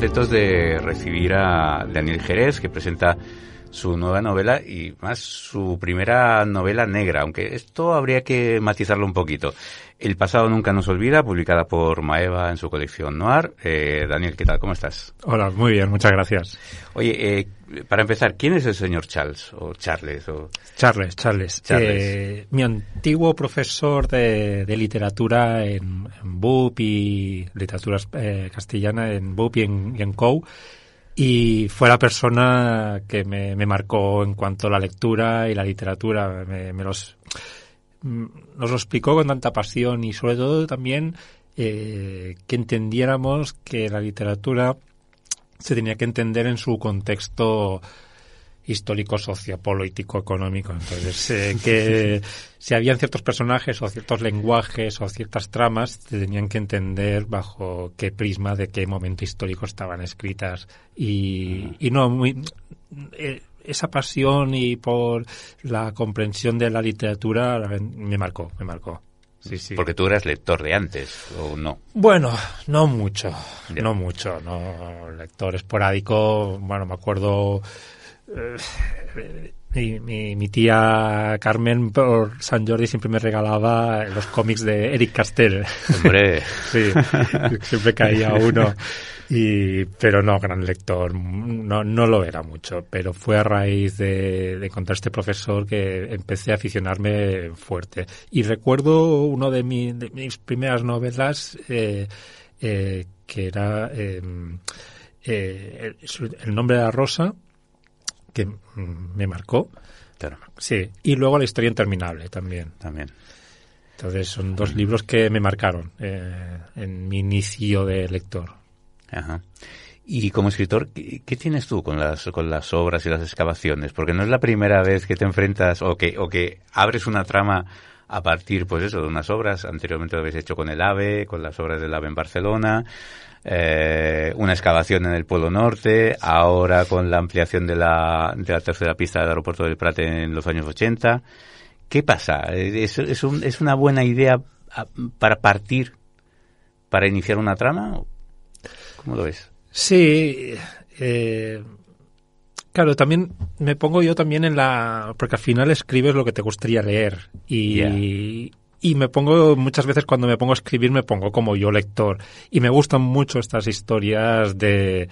contentos de recibir a Daniel Jerez, que presenta su nueva novela y más su primera novela negra, aunque esto habría que matizarlo un poquito. El pasado nunca nos olvida, publicada por Maeva en su colección Noir. Eh, Daniel, ¿qué tal? ¿Cómo estás? Hola, muy bien, muchas gracias. Oye, eh, para empezar, ¿quién es el señor Charles o Charles? O... Charles, Charles. Eh, mi antiguo profesor de, literatura en, BUP y literatura castellana en BUP y en, y en COU y fue la persona que me, marcó en cuanto a la lectura y la literatura. Me, los, nos lo explicó con tanta pasión y sobre todo también eh, que entendiéramos que la literatura se tenía que entender en su contexto histórico, sociopolítico, económico. Entonces, eh, que si habían ciertos personajes o ciertos lenguajes o ciertas tramas, se tenían que entender bajo qué prisma, de qué momento histórico estaban escritas. Y, y no, muy, eh, esa pasión y por la comprensión de la literatura me marcó, me marcó. Sí, sí. Porque tú eras lector de antes, ¿o no? Bueno, no mucho, no mucho, no lector esporádico. Bueno, me acuerdo mi, mi, tía Carmen por San Jordi siempre me regalaba los cómics de Eric Castell. Hombre. sí, siempre caía uno. Y, pero no, gran lector, no, no lo era mucho, pero fue a raíz de, de encontrar este profesor que empecé a aficionarme fuerte. Y recuerdo uno de, de mis primeras novelas, eh, eh, que era em, eh, el, nombre de la rosa, que me marcó. Sí, y luego La historia interminable también. También. Entonces son dos libros que me marcaron eh, en mi inicio de lector. Ajá. Y como escritor, ¿qué, tienes tú con las, con las obras y las excavaciones? Porque no es la primera vez que te enfrentas o que, o que abres una trama a partir, pues eso, de unas obras. Anteriormente lo habéis hecho con el AVE, con las obras del AVE en Barcelona eh, una excavación en el Polo Norte, ahora con la ampliación de la, de la tercera pista del aeropuerto del Prat en los años 80. ¿Qué pasa? ¿Es, es, un, ¿Es una buena idea ah, para partir, para iniciar una trama? ¿Cómo lo ves? Sí, eh, claro, también me pongo yo también en la... porque al final escribes lo que te gustaría leer. Y, y me pongo muchas veces cuando me pongo a escribir me pongo como yo lector. Y me gustan mucho estas historias de,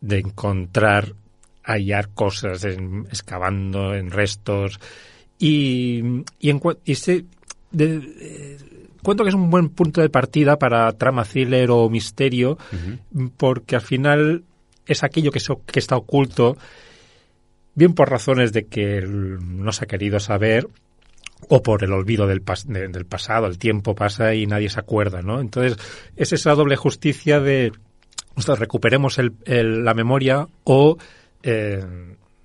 de encontrar hallar cosas en, excavando en restos. Y y, en, y se, de, eh, cuento que es un buen punto de partida para trama thriller o misterio porque al final es aquello que, que está oculto bien por razones de que no se ha querido saber o por el olvido del, del pasado, el tiempo pasa y nadie se acuerda, ¿no? Entonces, es esa doble justicia de, o recuperemos el, la memoria o eh,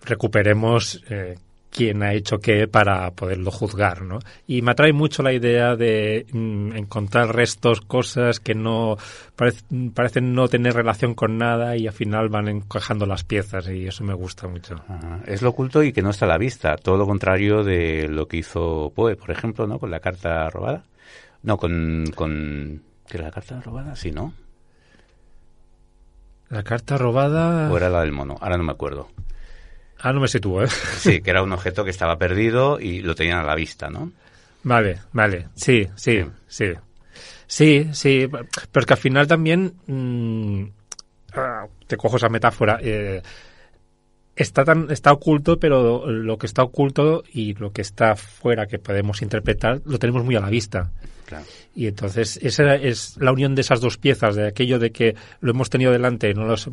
recuperemos eh, quién ha hecho qué para poderlo juzgar, ¿no? Y me atrae mucho la idea de mm, encontrar restos, cosas que no parecen no tener relación con nada y al final van encajando las piezas y eso me gusta mucho. Es lo oculto y que no está a la vista, todo lo contrario de lo que hizo Poe, por ejemplo, ¿no? Con la carta robada. No, con... con ¿Qué era la carta robada? Sí, ¿no? La carta robada... O era la del mono, ahora no me acuerdo. Ah, no me sitúo, ¿eh? Sí, que era un objeto que estaba perdido y lo tenían a la vista, ¿no? Vale, vale, sí, sí, sí. Sí, sí, pero es que al final también mm, ah, te cojo esa metáfora. Eh, está tan está oculto, pero lo que está oculto y lo que está fuera que podemos interpretar lo tenemos muy a la vista. Claro. Y entonces esa es la unión de esas dos piezas, de aquello de que lo hemos tenido delante, no los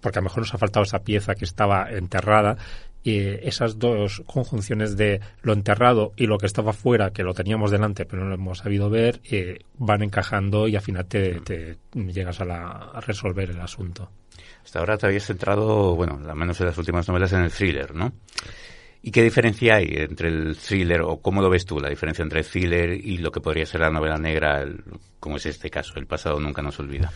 porque a lo mejor nos ha faltado esa pieza que estaba enterrada y esas dos conjunciones de lo enterrado y lo que estaba fuera, que lo teníamos delante pero no lo hemos sabido ver, eh, van encajando y al final te, llegas a, la, a, resolver el asunto. Hasta ahora te habías centrado, bueno, al menos en las últimas novelas, en el thriller, ¿no? ¿Y qué diferencia hay entre el thriller, o cómo lo ves tú, la diferencia entre el thriller y lo que podría ser la novela negra, como es este caso, El pasado nunca nos olvida?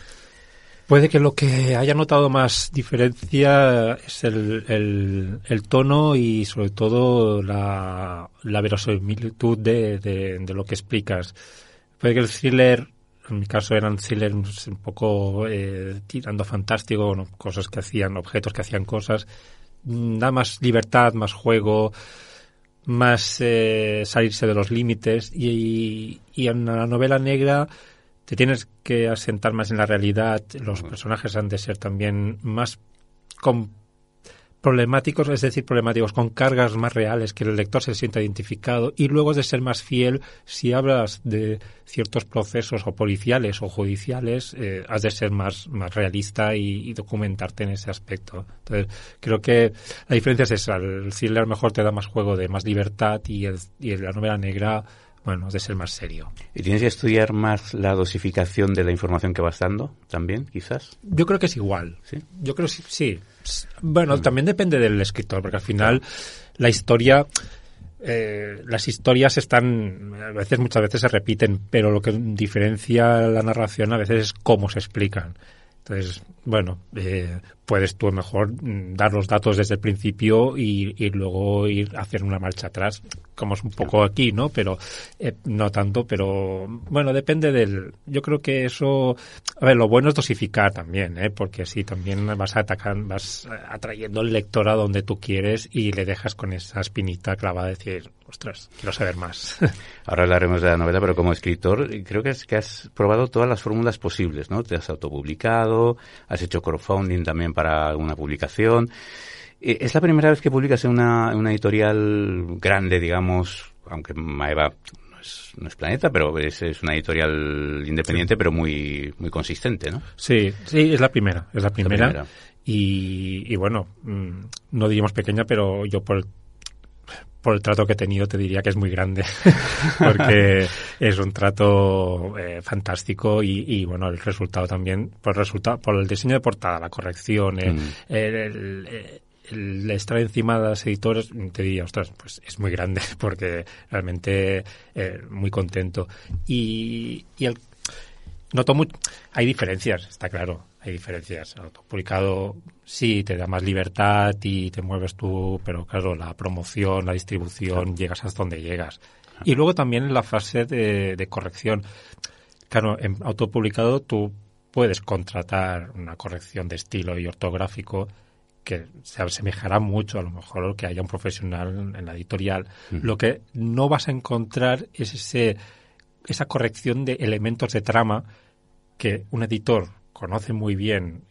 Puede que lo que haya notado más diferencia es el, tono y sobre todo la, verosimilitud de, de, lo que explicas. Puede que el thriller en mi caso eran thrillers un poco eh, tirando fantástico, cosas que hacían, objetos que hacían cosas. Mm, da más libertad, más juego, más eh, salirse de los límites. Y, y, en la novela negra te tienes que asentar más en la realidad. Los personajes han de ser también más problemáticos, es decir, problemáticos con cargas más reales, que el lector se sienta identificado y luego de ser más fiel, si hablas de ciertos procesos o policiales o judiciales, eh, has de ser más, más realista y, documentarte en ese aspecto. Entonces, creo que la diferencia es esa, el thriller mejor te da más juego de más libertad y, el, y la novela negra bueno, de ser más serio. ¿Y tienes que estudiar más la dosificación de la información que vas dando también, quizás? Yo creo que es igual. ¿Sí? Yo creo que sí. sí. Bueno, mm. también depende del escritor, porque al final la historia... Eh, las historias están, a veces, muchas veces se repiten, pero lo que diferencia la narración a veces es cómo se explican. Entonces, bueno, eh, puedes tú mejor mm, dar los datos desde el principio y, y, luego ir a hacer una marcha atrás, como es un poco aquí, ¿no? Pero eh, no tanto, pero bueno, depende del. Yo creo que eso. A ver, lo bueno es dosificar también, ¿eh? Porque así también vas a atacar, vas atrayendo el lector a donde tú quieres y le dejas con esa espinita clavada de decir, ostras, quiero saber más. Ahora hablaremos de la novela, pero como escritor, creo que, es, que has probado todas las fórmulas posibles, ¿no? Te has autopublicado, has hecho crowdfunding también para alguna publicación. Eh, ¿Es la primera vez que publicas en una, editorial grande, digamos, aunque Maeva no es, Planeta, pero es, una editorial independiente, pero muy, muy consistente, ¿no? Sí, sí, es la primera, es la primera. Y, y, bueno, mm, no diríamos pequeña, pero yo por el por el trato que he tenido te diría que es muy grande porque es un trato eh, fantástico y, bueno el resultado también por el resultado por el diseño de portada la corrección el, mm. el, estar encima de los editores te diría ostras pues es muy grande porque realmente eh, muy contento y, y el noto muy hay diferencias está claro hay diferencias. Autopublicado sí te da más libertad y te mueves tú, pero claro, la promoción, la distribución, llegas hasta donde llegas. Y luego también en la fase de, corrección. Claro, en autopublicado tú puedes contratar una corrección de estilo y ortográfico que se asemejará mucho a lo mejor que haya un profesional en la editorial. Mm. Lo que no vas a encontrar es ese, esa corrección de elementos de trama que un editor conoce muy bien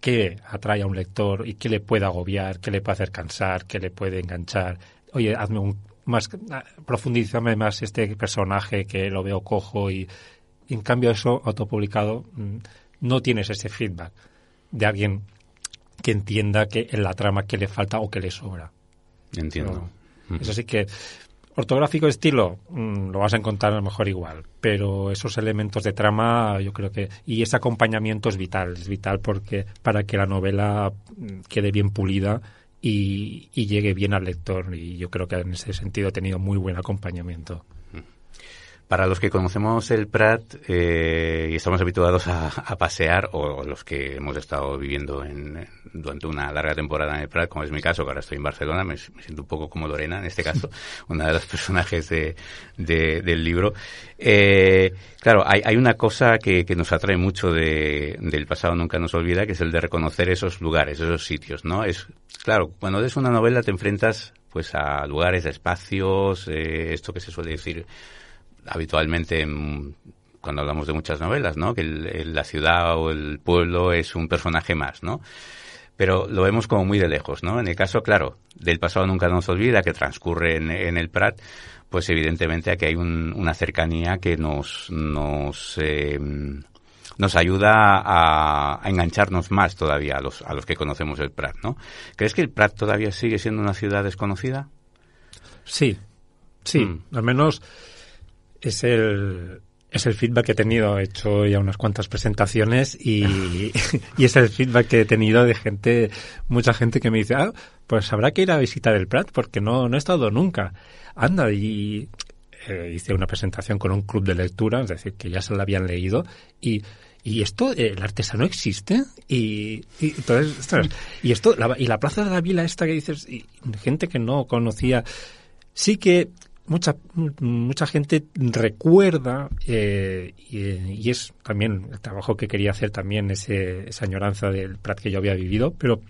qué atrae a un lector y qué le puede agobiar, qué le puede hacer cansar, qué le puede enganchar. Oye, hazme un más profundízame más este personaje que lo veo cojo y, en cambio eso autopublicado mm, no tienes ese feedback de alguien que entienda que en la trama que le falta o que le sobra. Entiendo. Eso sí que Ortográfico estilo, mm, lo vas a encontrar a lo mejor igual, pero esos elementos de trama, yo creo que. Y ese acompañamiento es vital, es vital porque para que la novela mm, quede bien pulida y, y llegue bien al lector. Y yo creo que en ese sentido he tenido muy buen acompañamiento. Para los que conocemos el Prat eh, y estamos habituados a, pasear, o, los que hemos estado viviendo en, durante una larga temporada en el Prat, como es mi caso, que ahora estoy en Barcelona, me, siento un poco como Lorena en este caso, una de los personajes de, del libro. Eh, claro, hay, hay, una cosa que, que nos atrae mucho de, del pasado nunca nos olvida, que es el de reconocer esos lugares, esos sitios, ¿no? Es claro, cuando lees una novela te enfrentas pues a lugares, a espacios, eh, esto que se suele decir habitualmente cuando hablamos de muchas novelas, ¿no? Que la ciudad o el pueblo es un personaje más, ¿no? Pero lo vemos como muy de lejos, ¿no? En el caso, claro, del pasado nunca nos olvida, que transcurre en, el Prat, pues evidentemente aquí hay una cercanía que nos, nos, eh, nos ayuda a, engancharnos más todavía a los, a los que conocemos el Prat, ¿no? ¿Crees que el Prat todavía sigue siendo una ciudad desconocida? Sí, sí, mm. al menos es el, es el feedback que he tenido. He hecho ya unas cuantas presentaciones y, y es el feedback que he tenido de gente, mucha gente que me dice, ah, pues habrá que ir a visitar el Prat porque no, no he estado nunca. Anda, y eh, hice una presentación con un club de lectura, es decir, que ya se la habían leído y y esto el artesano existe y, y entonces y esto la, y la plaza de la vila esta que dices y gente que no conocía sí que mucha mucha gente recuerda eh, y, es también el trabajo que quería hacer también ese, esa añoranza del Prat que yo había vivido, pero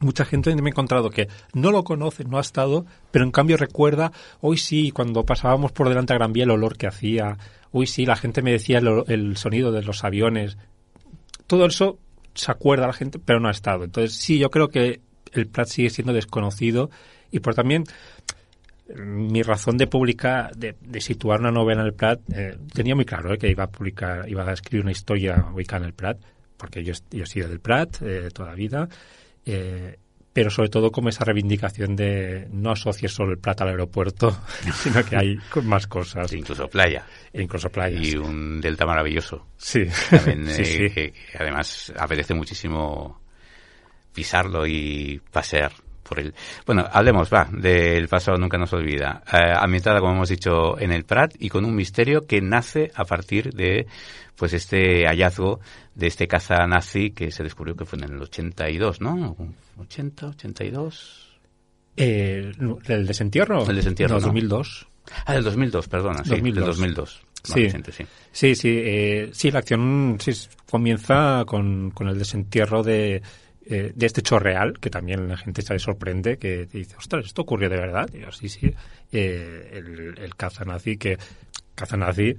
mucha gente me ha encontrado que no lo conoce, no ha estado, pero en cambio recuerda, hoy sí, cuando pasábamos por delante a Gran Vía el olor que hacía, hoy sí, la gente me decía el, el sonido de los aviones, todo eso se acuerda la gente, pero no ha estado. Entonces sí, yo creo que el Prat sigue siendo desconocido y por también mi razón de publicar, de, situar una novela en el Prat, eh, tenía muy claro eh, que iba a publicar, iba a escribir una historia ubicada en el Prat, porque yo, yo he sido del Prat eh, toda la vida, pero sobre todo como esa reivindicación de no asociar solo el Prat al aeropuerto, sino que hay más cosas. incluso playa. E incluso playa. Y un delta maravilloso. Sí. sí, Que, además apetece muchísimo pisarlo y pasear bueno, hablemos, va, del pasado nunca nos olvida. Eh, ambientada, como hemos dicho, en el Prat y con un misterio que nace a partir de pues este hallazgo de este caza nazi que se descubrió que fue en el 82, ¿no? 80, 82. Eh, ¿El desentierro? El desentierro. No, 2002. Ah, el 2002, perdona, sí, 2002. 2002. Sí. sí. sí, sí, eh, sí, la acción sí, comienza con, con el desentierro de, eh, de este hecho real, que también la gente se sorprende, que dice, ostras, ¿esto ocurrió de verdad? Y yo, sí, sí, eh, el, el caza nazi, que caza nazi,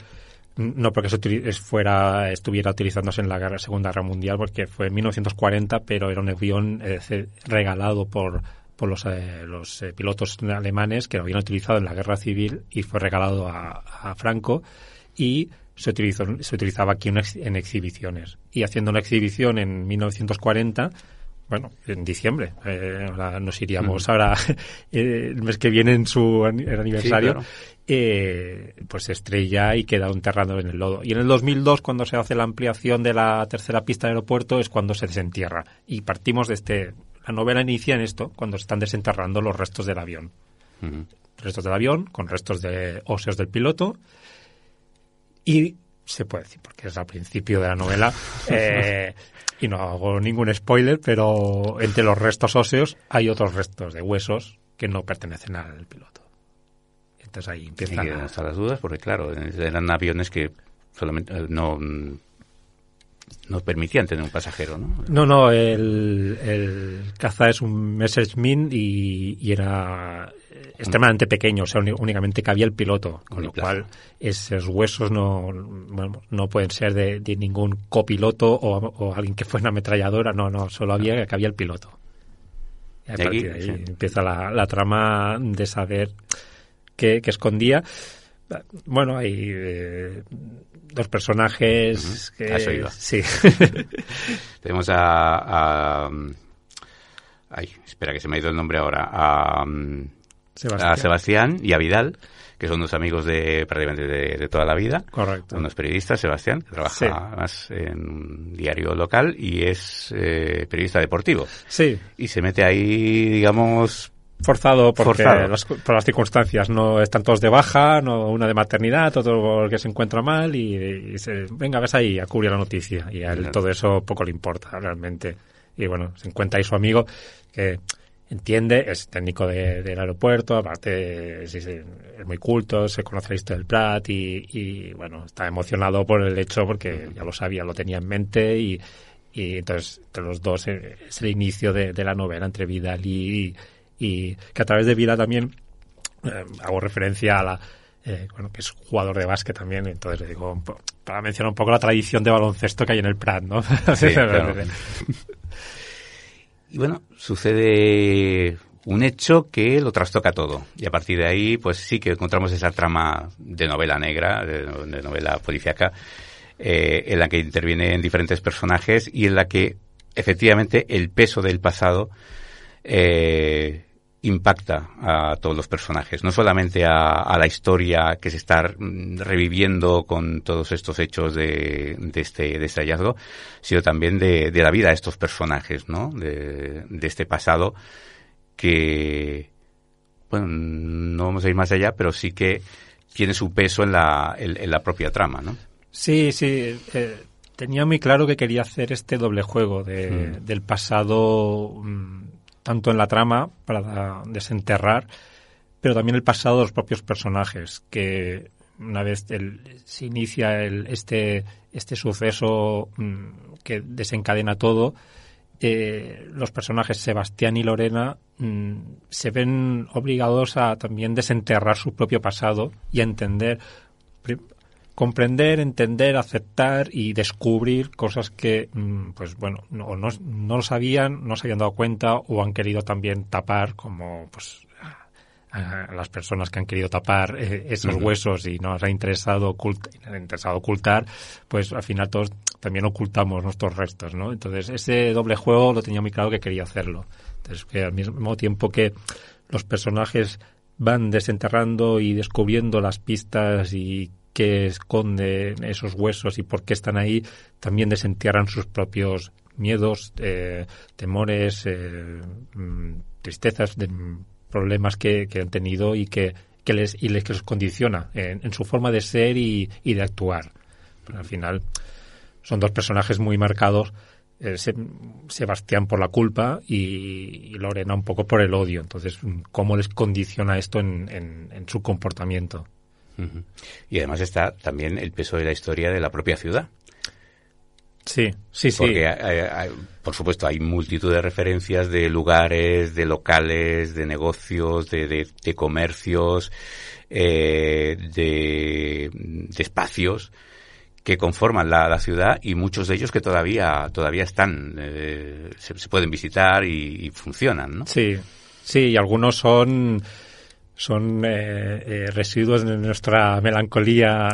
no porque eso fuera, estuviera utilizándose en la Segunda Guerra Mundial, porque fue en 1940, pero era un avión eh, regalado por, por los, los pilotos alemanes que lo habían utilizado en la guerra civil y fue regalado a, a Franco y se, utilizó, se utilizaba aquí en exhibiciones. Y haciendo una exhibición en 1940 bueno, en diciembre. Eh, ahora nos iríamos ahora eh, el mes que viene en su aniversario. eh, pues estrella y queda enterrado en el lodo. Y en el 2002, cuando se hace la ampliación de la tercera pista del aeropuerto, es cuando se desentierra. Y partimos de este. La novela inicia en esto, cuando se están desenterrando los restos del avión. Restos del avión, con restos de óseos del piloto. Y se puede decir, porque es al principio de la novela, eh, y no hago ningún spoiler, pero entre los restos óseos hay otros restos de huesos que no pertenecen al piloto. Entonces ahí empiezan a... hasta las dudas, porque claro, eran aviones que solamente eh, no no permitían tener un pasajero, ¿no? No, no, el, el caza es un Messerschmitt y, y era extremadamente pequeño, o sea, únicamente cabía el piloto, con lo cual esos huesos no, no pueden ser de, ningún copiloto o, alguien que fuera una ametralladora, no, no, solo había cabía el piloto. Y a partir de ahí empieza la, trama de saber qué, escondía. Bueno, hay eh, dos personajes que... Sí. Tenemos a, a... Ay, espera que se me ha ido el nombre ahora. A... A Sebastián y a Vidal, que son dos amigos de prácticamente de, toda la vida. Correcto. Uno es periodista, Sebastián, que trabaja más en un diario local y es eh, periodista deportivo. Sí. Y se mete ahí, digamos, forzado porque Las, por las circunstancias no están todos de baja, no una de maternidad, todo el que se encuentra mal y, se, venga, ves ahí a cubrir la noticia y a él todo eso poco le importa realmente. Y bueno, se encuentra ahí su amigo que entiende, es técnico del aeropuerto, aparte es, muy culto, se conoce la historia del Prat y, bueno, está emocionado por el hecho porque ya lo sabía, lo tenía en mente y, entonces entre los dos eh, es el inicio de, la novela entre Vidal y, y, que a través de Vidal también eh, hago referencia a la eh, bueno, que es jugador de básquet también, entonces le digo, para mencionar un poco la tradición de baloncesto que hay en el Prat, ¿no? Sí, Y bueno, sucede un hecho que lo trastoca todo. Y a partir de ahí, pues sí que encontramos esa trama de novela negra, de, novela policíaca, eh, en la que intervienen diferentes personajes y en la que efectivamente el peso del pasado eh, impacta a todos los personajes, no solamente a, la historia que se está reviviendo con todos estos hechos de, este, de este hallazgo, sino también de, la vida de estos personajes, ¿no? De, este pasado que, bueno, no vamos a ir más allá, pero sí que tiene su peso en la, en, la propia trama, ¿no? Sí, sí. Eh, tenía muy claro que quería hacer este doble juego de, mm. del pasado mm, tanto en la trama para desenterrar, pero también el pasado de los propios personajes, que una vez se inicia el, este, este suceso mm, que desencadena todo, eh, los personajes Sebastián y Lorena mm, se ven obligados a también desenterrar su propio pasado y a entender, comprender, entender, aceptar y descubrir cosas que, mm, pues bueno, no, no, no lo sabían, no se habían dado cuenta o han querido también tapar, como pues a las personas que han querido tapar eh, esos huesos y nos ha interesado, interesado ocultar, pues al final todos también ocultamos nuestros restos, ¿no? Entonces, ese doble juego lo tenía muy claro que quería hacerlo. Entonces, que al mismo tiempo que los personajes van desenterrando y descubriendo las pistas y qué esconden esos huesos y por qué están ahí, también desentierran sus propios miedos, eh, temores, eh, mm, tristezas, de, problemas que, han tenido y que, les y les que los condiciona en, su forma de ser y, de actuar. al final son dos personajes muy marcados. Eh, Sebastián por la culpa y, Lorena un poco por el odio. Entonces, ¿cómo les condiciona esto en, su comportamiento? Y además está también el peso de la historia de la propia ciudad. Sí, sí, sí. Porque, hay, por supuesto, hay multitud de referencias de lugares, de locales, de negocios, de, de, comercios, eh, de, espacios que conforman la, ciudad y muchos de ellos que todavía todavía están eh, se, pueden visitar y, y, funcionan, ¿no? Sí, sí, y algunos son son eh, eh, residuos de nuestra melancolía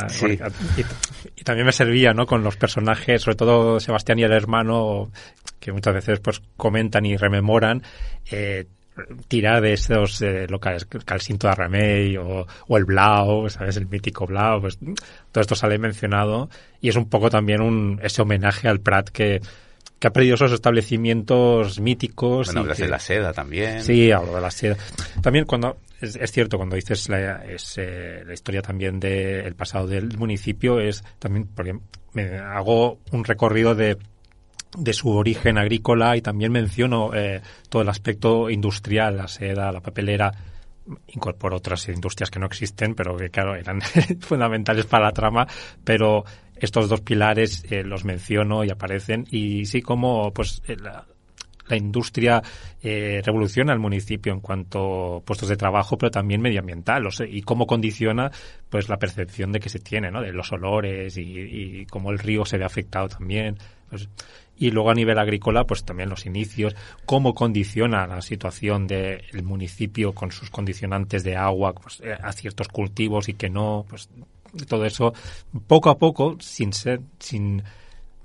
y, también me servía no con los personajes sobre todo Sebastián y el hermano que muchas veces pues comentan y rememoran eh, tirar de esos eh, locales Calcinto de Remey o, o, el Blau sabes el mítico Blau pues todo esto sale mencionado y es un poco también un ese homenaje al Prat que que ha perdido esos establecimientos míticos. Bueno, hablas de la seda también. Sí, hablo de la seda. También cuando, es, cierto, cuando dices la, es, eh, la historia también del pasado del municipio, es también porque me hago un recorrido de de su origen agrícola y también menciono eh, todo el aspecto industrial, la seda, la papelera, incorporo otras industrias que no existen, pero que claro, eran fundamentales para la trama, pero estos dos pilares eh, los menciono y aparecen y sí como pues eh, la, industria eh, revoluciona el municipio en cuanto a puestos de trabajo, pero también medioambiental, y cómo condiciona pues la percepción de que se tiene, ¿no? De los olores y, cómo el río se ve afectado también. Pues, y luego a nivel agrícola, pues también los inicios, cómo condiciona la situación del municipio con sus condicionantes de agua pues, a ciertos cultivos y que no, pues todo eso poco a poco, sin ser, sin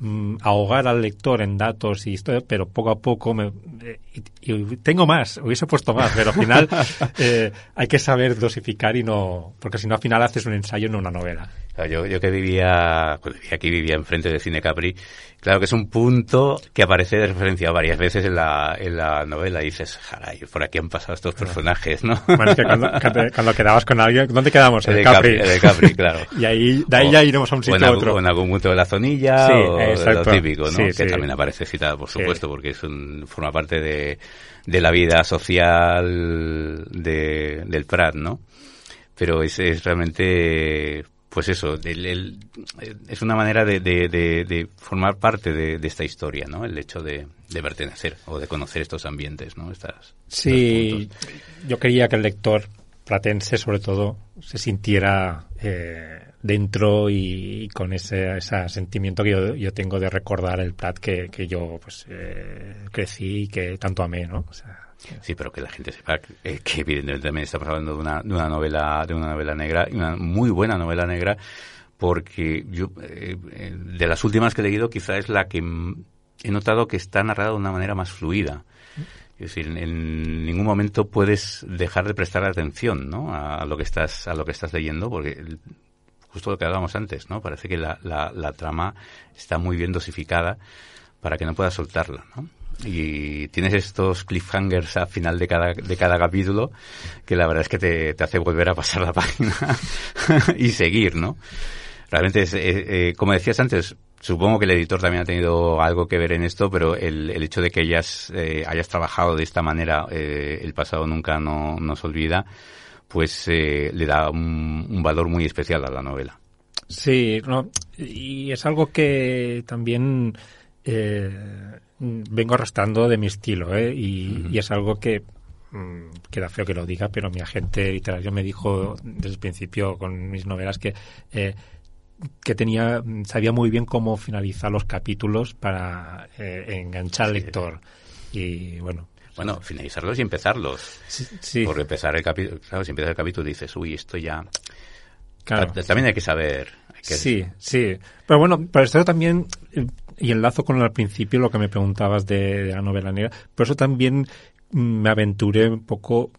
mm, ahogar al lector en datos y esto, pero poco a poco me, eh, y, tengo más, hubiese puesto más, pero al final eh, hay que saber dosificar y no, porque si no al final haces un ensayo en una novela. Yo, yo que vivía, pues aquí vivía enfrente de Cine Capri, Claro que es un punto que aparece de referencia varias veces en la, en la novela. Y dices, jaray, por aquí han pasado estos personajes, ¿no? Bueno, es que cuando, quedabas con alguien, ¿dónde quedamos? En el, Capri. En el Capri, claro. y ahí, de ahí ya iremos a un sitio o en, otro. O en algún punto de la zonilla, o lo típico, ¿no? que también aparece citado, por supuesto, porque es un, forma parte de, de la vida social de, del Prat, ¿no? Pero es, es realmente pues eso, es una manera de, de, formar parte de, esta historia, ¿no? El hecho de, pertenecer o de conocer estos ambientes, ¿no? Estas, sí, yo quería que el lector platense, sobre todo, se sintiera eh, dentro y, con ese, ese, sentimiento que yo, yo, tengo de recordar el Prat que, que yo pues eh, crecí y que tanto amé, ¿no? O sea, Sí, pero que la gente sepa que, eh, evidentemente también estamos hablando de una, de una novela, de una novela negra, una muy buena novela negra, porque yo, eh, eh, de las últimas que he leído, quizá es la que he notado que está narrada de una manera más fluida. Es decir, en ningún momento puedes dejar de prestar atención, ¿no? A, lo que estás, a lo que estás leyendo, porque justo lo que hablábamos antes, ¿no? Parece que la, la, trama está muy bien dosificada para que no puedas soltarla, ¿no? y tienes estos cliffhangers al final de cada, de cada capítulo que la verdad es que te, te hace volver a pasar la página y seguir, ¿no? Realmente, es, eh, como decías antes, supongo que el editor también ha tenido algo que ver en esto, pero el, el hecho de que hayas, eh, hayas trabajado de esta manera, eh, el pasado nunca no, nos olvida, pues eh, le da un, valor muy especial a la novela. Sí, no, y es algo que también eh, vengo arrastrando de mi estilo, ¿eh? y, es algo que mm, queda feo que lo diga, pero mi agente literario me dijo desde el principio con mis novelas que eh, que tenía sabía muy bien cómo finalizar los capítulos para eh, enganchar al lector y bueno bueno, finalizarlos y empezarlos. Sí, Porque empezar el capítulo, claro, si empiezas el capítulo dices, uy, esto ya... Claro. También hay que saber. Sí, sí. Pero bueno, para esto también, y enlazo con al principio lo que me preguntabas de, la novela negra, por eso también me aventuré un poco...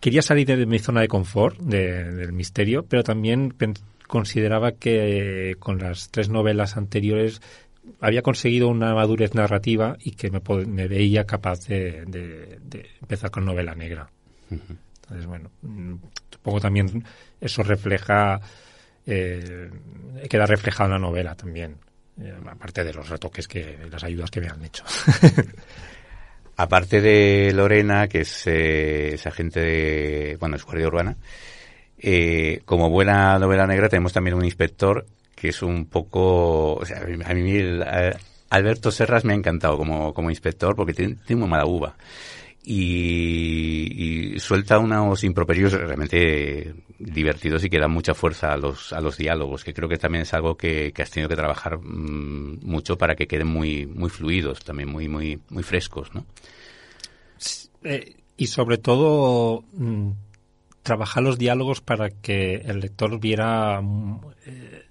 Quería salir de mi zona de confort, del misterio, pero también consideraba que con las tres novelas anteriores había conseguido una madurez narrativa y que me, veía capaz de, empezar con novela negra. Entonces, bueno, mm, supongo también eso refleja, eh, queda reflejado en la novela también, eh, aparte de los retoques que, las ayudas que me han hecho. aparte de Lorena, que es eh, esa agente de, bueno, es guardia urbana, eh, como buena novela negra tenemos también un inspector que es un poco... O sea, a mí Alberto Serras me ha encantado como, como inspector porque tiene, tiene muy mala uva. Y, suelta unos improperios realmente divertidos y que dan mucha fuerza a los, a los diálogos, que creo que también es algo que, has tenido que trabajar mm, mucho para que queden muy, muy fluidos, también muy, muy, muy frescos, ¿no? Eh, y sobre todo mm, trabajar los diálogos para que el lector viera mm, eh,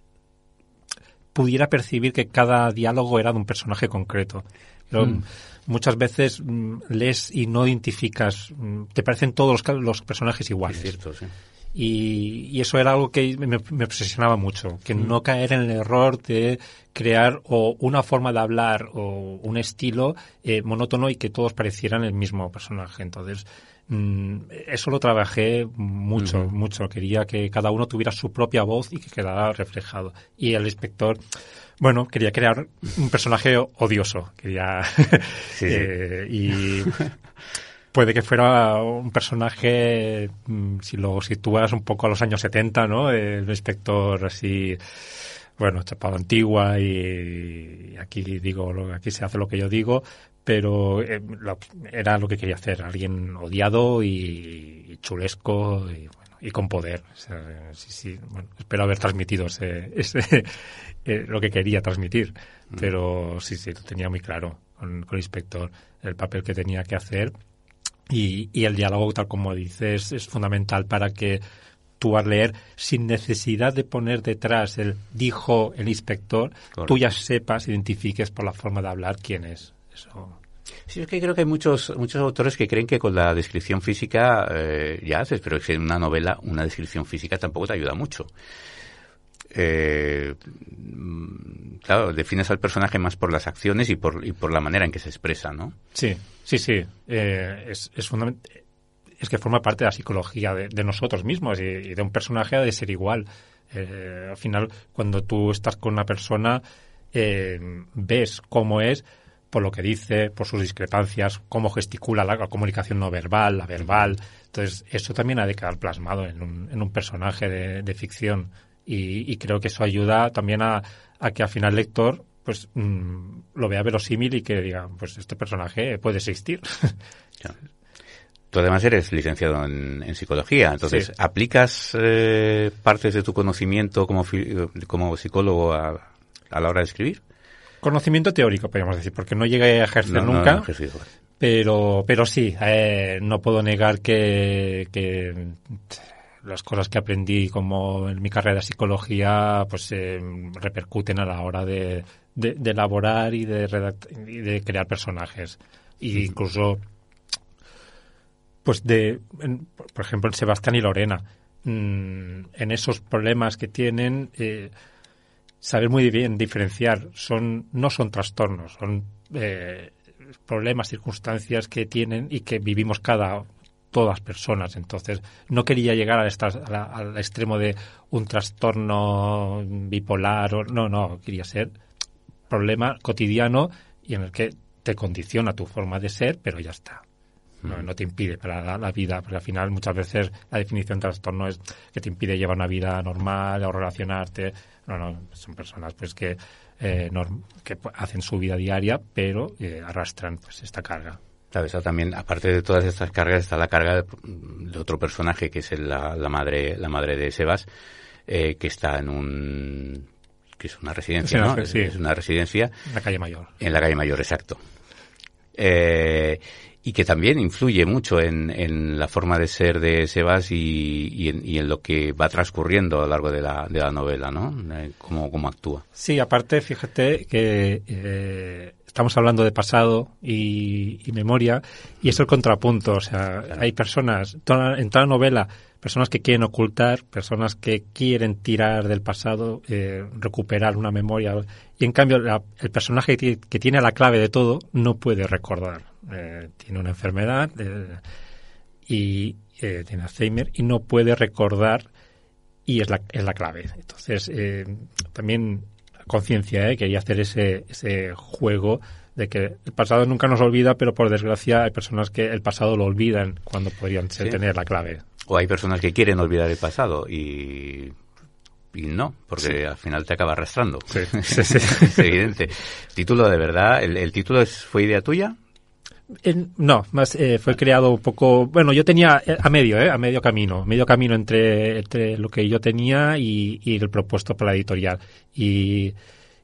pudiera percibir que cada diálogo era de un personaje concreto. Mm. Muchas veces mm, lees y no identificas, mm, te parecen todos los, personajes iguales. cierto, sí. Y, eso era algo que me, obsesionaba mucho, que no caer en el error de crear o una forma de hablar o un estilo eh, monótono y que todos parecieran el mismo personaje. Entonces, Mm, eso lo trabajé mucho, mucho. Quería que cada uno tuviera su propia voz y que quedara reflejado. Y el inspector, bueno, quería crear un personaje odioso. Quería. Eh, y puede que fuera un personaje, mm, si lo sitúas un poco a los años 70, ¿no? El inspector así bueno, chapado antigua y aquí digo, aquí se hace lo que yo digo, pero eh, era lo que quería hacer, alguien odiado y, chulesco y, bueno, y con poder. sí, sí, bueno, espero haber transmitido ese, ese eh, lo que quería transmitir, mm. pero sí, sí, lo tenía muy claro con, con, el inspector, el papel que tenía que hacer y, y el diálogo, tal como dices, es fundamental para que tú al leer, sin necesidad de poner detrás el dijo el inspector, tú ya sepas, identifiques por la forma de hablar quién es. Eso. Sí, es que creo que hay muchos, muchos autores que creen que con la descripción física eh, ya haces, pero es que en una novela una descripción física tampoco te ayuda mucho. Eh, claro, defines al personaje más por las acciones y por, y por la manera en que se expresa, ¿no? Sí, sí, sí. Eh, es, es es que forma parte de la psicología de, nosotros mismos y, de un personaje de ser igual. Eh, al final, cuando tú estás con una persona, ves cómo es por lo que dice, por sus discrepancias, cómo gesticula la, comunicación no verbal, la verbal. Entonces, eso también ha de quedar plasmado en un, en un personaje de, ficción. Y, creo que eso ayuda también a, que al final el lector pues mm, lo vea verosímil y que diga, pues este personaje puede existir. Tú además eres licenciado en, psicología, entonces aplicas eh, partes de tu conocimiento como, como psicólogo a, la hora de escribir. Conocimiento teórico, podríamos decir, porque no llegué a ejercer nunca. pero, pero sí, eh, no puedo negar que, las cosas que aprendí como en mi carrera de psicología pues eh, repercuten a la hora de, elaborar y de, y de crear personajes. E incluso pues de, por ejemplo, en Sebastián y Lorena, mm, en esos problemas que tienen, eh, saber muy bien diferenciar, son, no son trastornos, son eh, problemas, circunstancias que tienen y que vivimos cada todas personas. Entonces, no quería llegar a al extremo de un trastorno bipolar o no, no, quería ser problema cotidiano y en el que te condiciona tu forma de ser, pero ya está. No, no te impide para la, la vida, porque al final muchas veces la definición de trastorno es que te impide llevar una vida normal o relacionarte. No, no, son personas pues que, eh, norm- que hacen su vida diaria, pero eh, arrastran pues esta carga. Claro, esa también, aparte de todas estas cargas, está la carga de, de otro personaje que es la, la madre, la madre de Sebas, eh, que está en un, que es una residencia, Sí, ¿no? sí. Es, es una residencia En la calle mayor. en la calle Mayor, exacto. Eh, y que también influye mucho en, en la forma de ser de Sebas y, y, en, y en lo que va transcurriendo a lo largo de la, de la novela, ¿no? Eh, cómo, cómo actúa. Sí, aparte, fíjate que eh, estamos hablando de pasado y, y memoria, y es el contrapunto. O sea, hay personas, toda- en toda la novela, personas que quieren ocultar, personas que quieren tirar del pasado, eh, recuperar una memoria, y en cambio la- el personaje que tiene la clave de todo no puede recordar. Eh, tiene una enfermedad eh, y eh, tiene Alzheimer y no puede recordar y es la, es la clave. Entonces, eh, también conciencia, ¿eh? quería hacer ese, ese juego de que el pasado nunca nos olvida, pero por desgracia hay personas que el pasado lo olvidan cuando podrían ser, Sí. tener la clave. O hay personas que quieren olvidar el pasado y, y no, porque al final te acaba arrastrando. Sí, sí, sí. es evidente. Título de verdad, ¿el, el título es, fue idea tuya? No, más eh, fue creado un poco. Bueno, yo tenía eh, a medio, ¿eh? A medio camino. Medio camino entre, entre lo que yo tenía y, y el propuesto por la editorial. Y,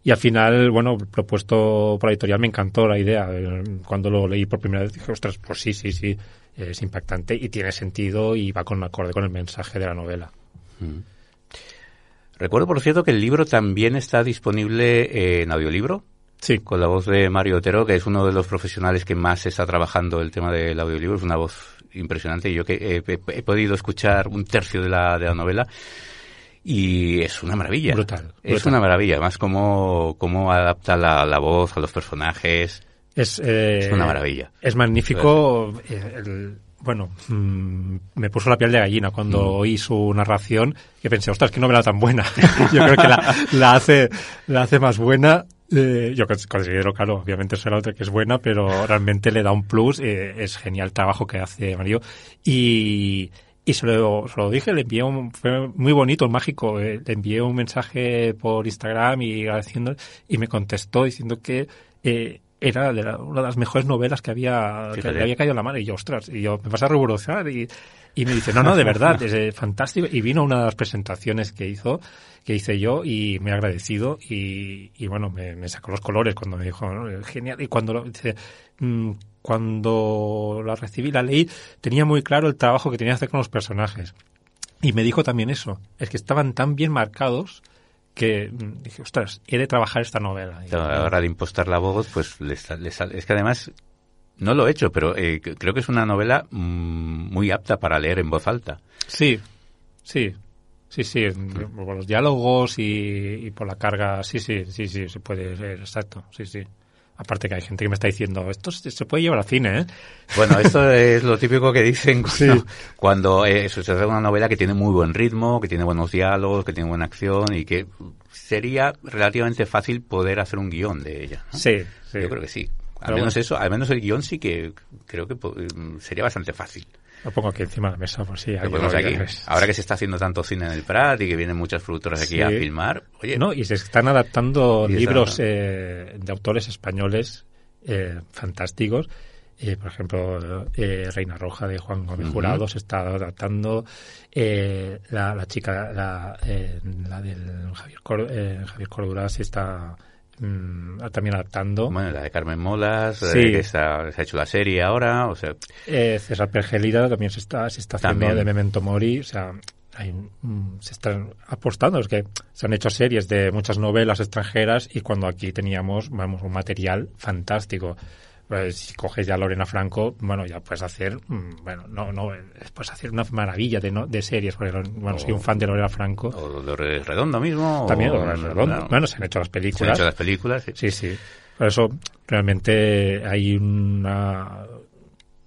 y al final, bueno, el propuesto por la editorial me encantó la idea. Eh, Cuando lo leí por primera vez dije, ostras, pues sí, sí, sí. Es impactante y tiene sentido y va con acorde con el mensaje de la novela. Mm. Recuerdo, por cierto, que el libro también está disponible en audiolibro, Sí, con la voz de Mario Otero, que es uno de los profesionales que más está trabajando el tema del audiolibro. Es una voz impresionante. Yo que he, podido escuchar un tercio de la, de la novela y es una maravilla. Brutal, Es brutal. una maravilla. Además, cómo, cómo adapta la, la voz a los personajes. es, eh, Es una maravilla. Es magnífico. eh, el- bueno, mm, me puso la piel de gallina cuando Mm. oí su narración, que pensé, ostras, qué novela tan buena. yo creo que la, la hace, la hace más buena. Eh, yo cons- considero, claro, obviamente será otra que es buena, pero realmente le da un plus. eh, es genial el trabajo que hace Mario. Y, y se lo, se lo dije, le envié un, fue muy bonito, mágico. eh, le envié un mensaje por Instagram y agradeciendo, y me contestó diciendo que eh, era de la- una de las mejores novelas que había, que le había caído en la mano. Y yo, ostras, y yo me vas a revolucionar. Y, y me dice, no, no, de verdad, es eh, fantástico. Y vino una de las presentaciones que hizo, que hice yo, y me ha agradecido. Y, y bueno, me, me sacó los colores cuando me dijo, "No, genial. Y cuando lo, dice, mm, cuando la recibí, la leí, tenía muy claro el trabajo que tenía que hacer con los personajes. Y me dijo también eso, es que estaban tan bien marcados que mm, dije, ostras, he de trabajar esta novela. Y- A la hora de impostar la voz, pues le sal- le sal- es que además no lo he hecho, pero eh, creo que es una novela mm, muy apta para leer en voz alta. Sí, sí, sí, sí, por los diálogos y, y por la carga, sí, sí, sí, sí, se puede leer, exacto, sí, sí. Aparte que hay gente que me está diciendo, esto se puede llevar al cine, ¿eh? Bueno, esto es lo típico que dicen cuando, cuando eh, eso, se trata de una novela que tiene muy buen ritmo, que tiene buenos diálogos, que tiene buena acción y que sería relativamente fácil poder hacer un guion de ella. ¿no? Sí, sí. Yo creo que sí. Al menos bueno. eso, al menos el guion sí que creo que mm, sería bastante fácil. Lo pongo aquí encima de la mesa por si Lo ponemos aquí. Ahora que se está haciendo tanto cine en el Prat y que vienen muchas productoras aquí Sí. a filmar, oye, No, y se están adaptando libros eh, de autores españoles eh, fantásticos. Eh, por ejemplo, eh, Reina Roja de Juan Gómez. Jurado se está adaptando. Eh, la, la chica, la, eh, la del Javier, Cor, eh, Javier Cordura se está mm, también adaptando. bueno, la de Carmen Molas, eh, Sí. que está- se ha hecho la serie ahora, o sea, Eh, César Pergelida también se está, se está haciendo También. de Memento Mori. O sea, hay, mm, se están apostando. Es que se han hecho series de muchas novelas extranjeras y cuando aquí teníamos, vamos, un material fantástico. Pues, si coges ya a Lorena Franco, bueno, ya puedes hacer, mm, bueno, no, no, puedes hacer una maravilla de, no- de series, porque, bueno, soy un fan de Lorena Franco. o Dolores Redondo mismo. También, o, Dolores Redondo. no, bueno, se han hecho las se han películas. hecho las películas. sí. Sí, sí. Por eso realmente hay una,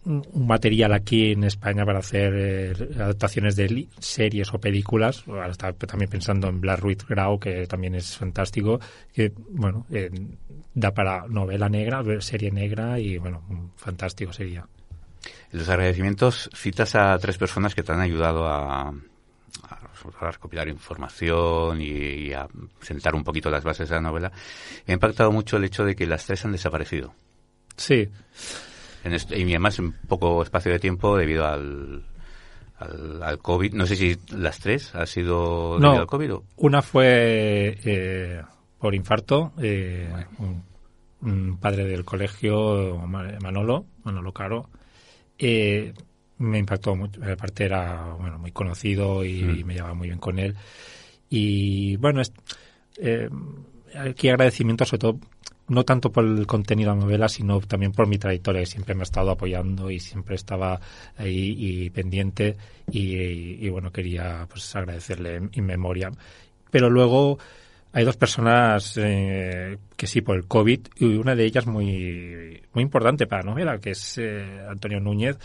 un material aquí en España para hacer eh, adaptaciones de series o películas. Ahora estaba también pensando en Black Ruiz Grau, que también es fantástico, que, bueno, eh, da para novela negra, serie negra y, bueno, fantástico sería. En los agradecimientos citas a tres personas que te han ayudado a, a recopilar información y, a sentar un poquito las bases de la novela. Me ha impactado mucho el hecho de que las tres han desaparecido. Sí. En y además en poco espacio de tiempo debido al, al, COVID. No sé si las tres ha sido debido al COVID. Una fue eh, por infarto. Eh, un, padre del colegio, Manolo, Manolo Caro. Eh, me impactó mucho. Aparte era bueno, muy conocido y, mm. me llevaba muy bien con él. Y bueno, aquí agradecimiento sobre todo no tanto por el contenido de la novela, sino también por mi trayectoria, que siempre me ha estado apoyando y siempre estaba ahí y pendiente y, bueno, quería pues agradecerle en, memoria. Pero luego hay dos personas eh, que sí por el COVID y una de ellas muy muy importante para la novela, que es eh, Antonio Núñez,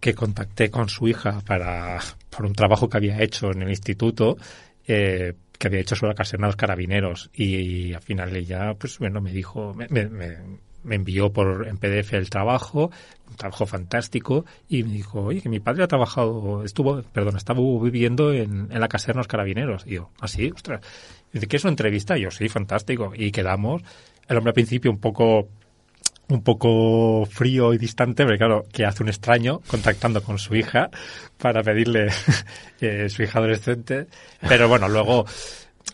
que contacté con su hija para por un trabajo que había hecho en el instituto. Eh, que había hecho sobre la caserna de los carabineros y, al final ella pues bueno me dijo me, me, me, envió por en PDF el trabajo un trabajo fantástico y me dijo oye que mi padre ha trabajado estuvo perdón estaba viviendo en, en la caserna de los carabineros y yo así ¿Ah, ostras dice que es una entrevista y yo sí fantástico y quedamos el hombre al principio un poco un poco frío y distante, pero claro, que hace un extraño contactando con su hija para pedirle su hija adolescente. Pero bueno, luego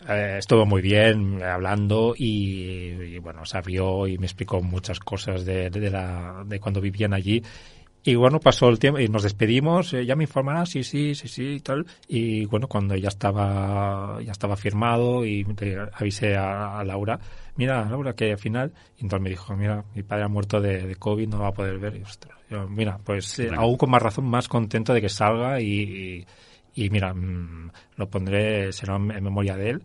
eh, estuvo muy bien hablando y, bueno, se abrió y me explicó muchas cosas de, de, la, de cuando vivían allí. Y bueno, pasó el tiempo y nos despedimos, eh, ya me informará, sí, sí, sí, sí, y tal. Y bueno, cuando ya estaba, ya estaba firmado y avisé a Laura, mira, Laura, que al final, y entonces me dijo, mira, mi padre ha muerto de, COVID, no va a poder ver. Y, ostras, mira, pues eh, aún con más razón, más contento de que salga y, y, mira, mm, lo pondré, será en, memoria de él.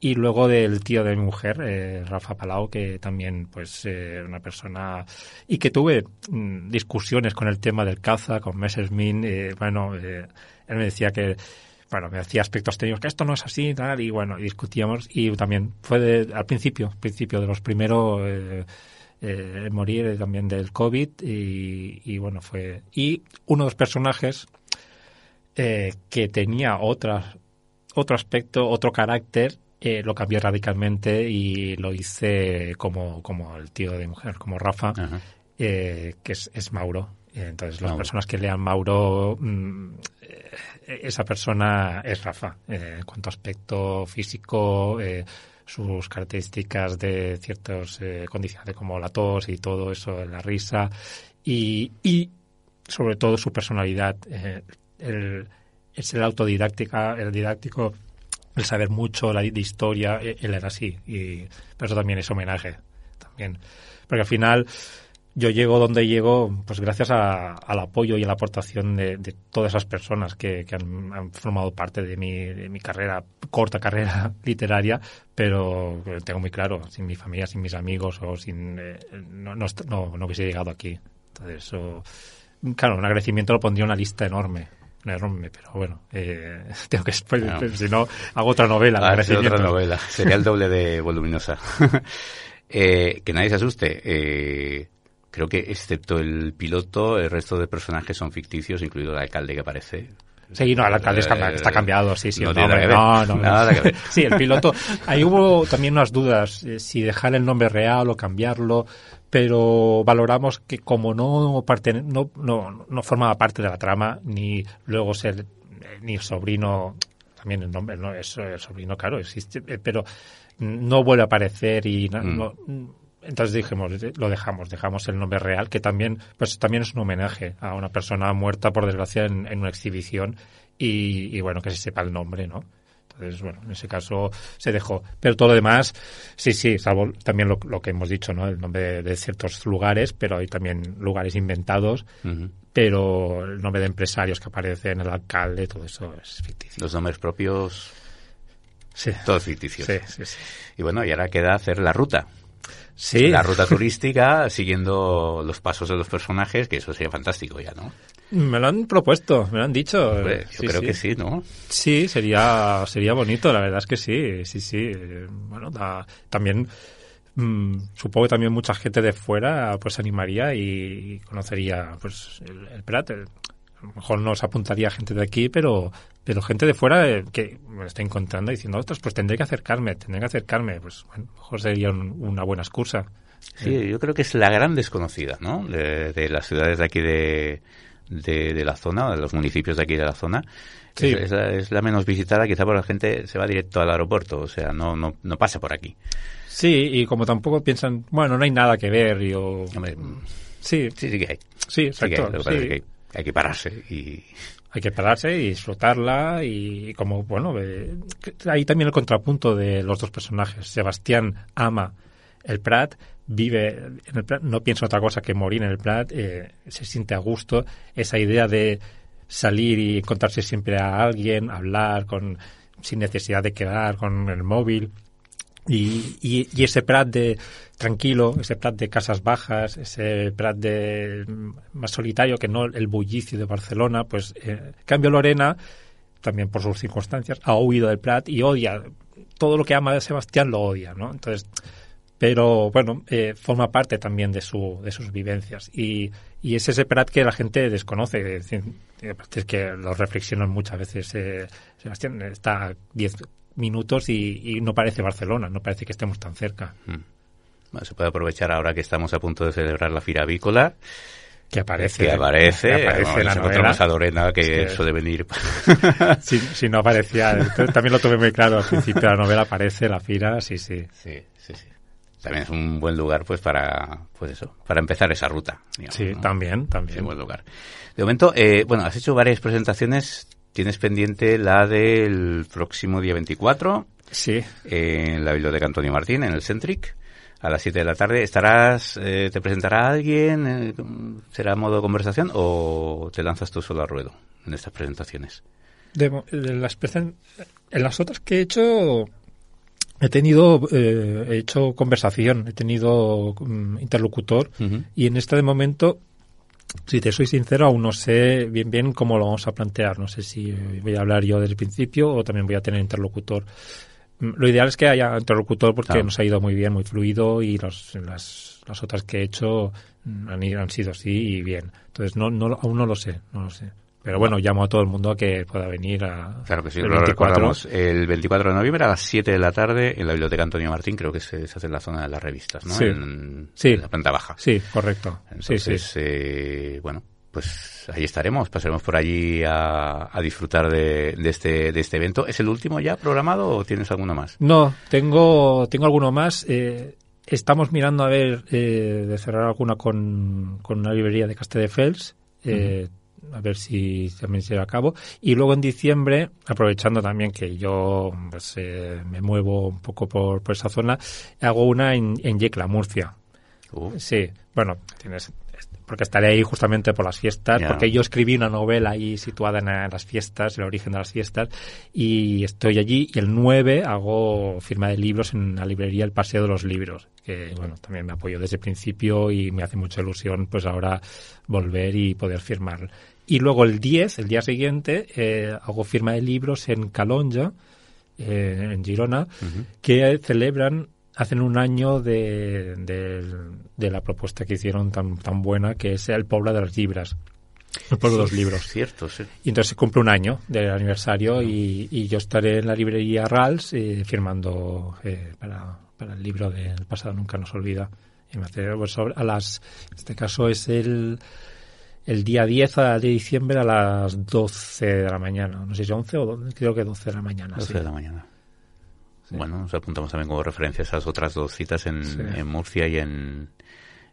Y luego del tío de mi mujer, eh, Rafa Palau, que también, pues, eh, una persona... Y que tuve mm, discusiones con el tema del caza, con Messerschmitt. Eh, bueno, él me decía que bueno, me hacía aspectos técnicos, que esto no es así, tal, y bueno, discutíamos. Y también fue al principio, principio de los primeros eh, eh, morir también del COVID, y, bueno, fue. Y uno de los personajes eh, que tenía otra, otro aspecto, otro carácter, eh, lo cambié radicalmente y lo hice como, como el tío de mujer, como Rafa, que es, es Mauro. Entonces, las personas que lean Mauro, mm, esa persona es Rafa, eh, en cuanto a aspecto físico, eh, sus características de ciertas eh, condiciones como la tos y todo eso, la risa, y, y sobre todo su personalidad, el, es el autodidáctica, el didáctico, el saber mucho la, de historia, él era así, y pero eso también es homenaje, también, porque al final yo llego donde llego pues gracias al apoyo y a la aportación de, todas esas personas que, han, formado parte de mi, de mi, carrera, corta carrera literaria, pero tengo muy claro, sin mi familia, sin mis amigos o sin eh, no, no, no, hubiese llegado aquí. Entonces, eso, claro, un agradecimiento lo pondría una lista enorme enorme, pero bueno, eh, tengo que si no hago otra novela. Ah, otra novela, sería el doble de voluminosa. eh, que nadie se asuste. Eh, Creo que excepto el piloto, el resto de personajes son ficticios, incluido el alcalde que aparece. Sí, no, el alcalde está, cambiado, sí, sí. No, no, no, nada que ver. Sí, el piloto. Ahí hubo también unas dudas, eh, si dejar el nombre real o cambiarlo, pero valoramos que como no, parte, no, no, no formaba parte de la trama, ni luego ser, eh, ni el sobrino, también el nombre, no, es el sobrino, claro, existe, eh, pero no vuelve a aparecer y mm. no entonces dijimos, lo dejamos, dejamos el nombre real, que también, pues también es un homenaje a una persona muerta, por desgracia, en, una exhibición y, bueno, que se sepa el nombre, ¿no? Entonces, bueno, en ese caso se dejó. Pero todo lo demás, sí, sí, salvo también lo, que hemos dicho, ¿no? El nombre de, ciertos lugares, pero hay también lugares inventados, pero el nombre de empresarios que aparecen, el alcalde, todo eso es ficticio. Los nombres propios, sí. todos ficticios. Sí, sí, sí. Y bueno, y ahora queda hacer la ruta. Sí. La ruta turística siguiendo los pasos de los personajes, que eso sería fantástico ya, ¿no? Me lo han propuesto, me lo han dicho. yo creo que sí, ¿no? Sí, sería, sería bonito, la verdad es que sí, sí, sí. Bueno, también mm, supongo que también mucha gente de fuera pues se animaría y conocería pues el, el Prat. El- a lo mejor no se apuntaría gente de aquí, pero pero gente de fuera eh, que me está encontrando diciendo, ostras, pues tendré que acercarme, tendré que acercarme. Pues bueno, a lo mejor sería un- una buena excusa. Sí, yo creo que es la gran desconocida, ¿no? De, de las ciudades de aquí de, de, de la zona, de los municipios de aquí de la zona. Sí. Es, es la, es la menos visitada, quizá porque la gente se va directo al aeropuerto, o sea, no, no, no pasa por aquí. Sí, y como tampoco piensan, bueno, no hay nada que ver, y o- Hombre, sí, sí, sí que hay. sí, exacto. sí. que hay, hay que pararse y... Hay que pararse y disfrutarla y como, bueno, eh, hay también el contrapunto de los dos personajes. Sebastián ama el Prat, vive en el Prat, no piensa otra cosa que morir en el Prat, eh, se siente a gusto. Esa idea de salir y encontrarse siempre a alguien, hablar con sin necesidad de quedar con el móvil. Y, y, y ese Prat de tranquilo, ese Prat de casas bajas, ese Prat de mm, más solitario que no el bullicio de Barcelona, pues eh, cambio Lorena, también por sus circunstancias, ha huido del Prat y odia todo lo que ama de Sebastián lo odia, ¿no? Entonces, pero bueno, eh, forma parte también de su de sus vivencias y, y es ese Prat que la gente desconoce, es, eh, es que lo reflexionan muchas veces. eh, Sebastián está 10 minutos y, y no parece Barcelona, no parece que estemos tan cerca. mm. Bueno, se puede aprovechar ahora que estamos a punto de celebrar la Fira Avícola, Que aparece, que aparece, que aparece bueno, en la nos encontramos a Lorena, que, Es que- suele venir... Si, si no aparecía, entonces también lo tuve muy claro. Al principio de la novela aparece la fira, sí, sí. Sí, sí, sí. También es un buen lugar, pues, para, pues eso, para empezar esa ruta. digamos, Sí, ¿no? también, también. buen lugar. De momento, eh, bueno, has hecho varias presentaciones. Tienes pendiente la del próximo día 24 Sí, en la Biblioteca Antonio Martín, en el Centric, a las 7 de la tarde. ¿Estarás, eh, te presentará alguien? eh, ¿Será modo de conversación o te lanzas tú solo al ruedo en estas presentaciones? De, de las presen- en las otras que he hecho he tenido eh, he hecho conversación, he tenido mm, interlocutor y en esta de momento si te soy sincero aún no sé bien bien cómo lo vamos a plantear, no sé si voy a hablar yo desde el principio o también voy a tener interlocutor. Mm, Lo ideal es que haya interlocutor porque Claro. nos ha ido muy bien, muy fluido y los- las, las otras que he hecho mm, han, han sido así y bien. Entonces no, no, aún no lo sé, no lo sé. Pero bueno, llamo a todo el mundo a que pueda venir a Claro que sí, el lo 24. recordamos. El 24 de noviembre a las 7 de la tarde en la Biblioteca Antonio Martín, creo que se, se hace en la zona de las revistas, ¿no? Sí. En, Sí. en la planta baja. Sí, correcto. Entonces, sí, sí. eh, bueno, pues ahí estaremos, pasaremos por allí a, a disfrutar de, de este, de este evento. ¿Es el último ya programado o tienes alguno más? No, tengo, tengo alguno más. Eh, estamos mirando a ver eh, de cerrar alguna con, con una librería de Castelldefels. Eh, A ver si también se lleva a cabo. Y luego en diciembre, aprovechando también que yo pues, eh, me muevo un poco por, por esa zona, hago una en, en Yecla, Murcia. Uh, Sí, bueno, tienes porque estaré ahí justamente por las fiestas, porque yo escribí una novela ahí situada en, las fiestas, el origen de las fiestas, y estoy allí y el 9 hago firma de libros en la librería El Paseo de los Libros, que bueno, también me apoyo desde el principio y me hace mucha ilusión pues ahora volver y poder firmar. Y luego el 10, el día siguiente, eh, hago firma de libros en Calonja, eh, en Girona, que celebran, hacen un año de, de, de la propuesta que hicieron tan, tan buena, que es el pueblo de las libras. El pueblo de los libros. Cierto, sí. Y entonces se cumple un año del aniversario y, y yo estaré en la librería Rals eh, firmando eh, para, para el libro del pasado nunca nos olvida. Y me hace, pues, a las, en este caso es el, el día 10 de diciembre a las 12 de la mañana. No sé si 11 o 12, creo que 12 de la mañana. 12 sí. de la mañana. Bueno, nos apuntamos también como referencia a esas otras dos citas en, Sí. en Murcia y en,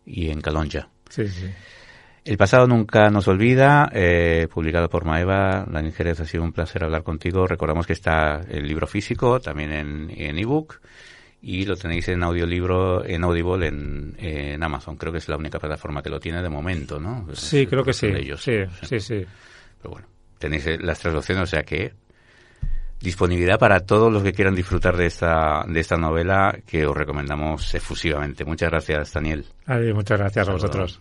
y en Calonja. Sí, sí. El pasado nunca nos olvida, eh, publicado por Maeva. La Jerez ha sido un placer hablar contigo. Recordamos que está el libro físico, también en en ebook, y lo tenéis en audiolibro, en Audible, en, en Amazon. Creo que es la única plataforma que lo tiene de momento, ¿no? Sí, Es- creo que sí. ellos. Sí, sí, sí. Pero bueno, tenéis eh, las tres opciones, o sea que disponibilidad para todos los que quieran disfrutar de esta, de esta novela que os recomendamos efusivamente. Muchas gracias, Daniel. Vale, muchas gracias a vosotros.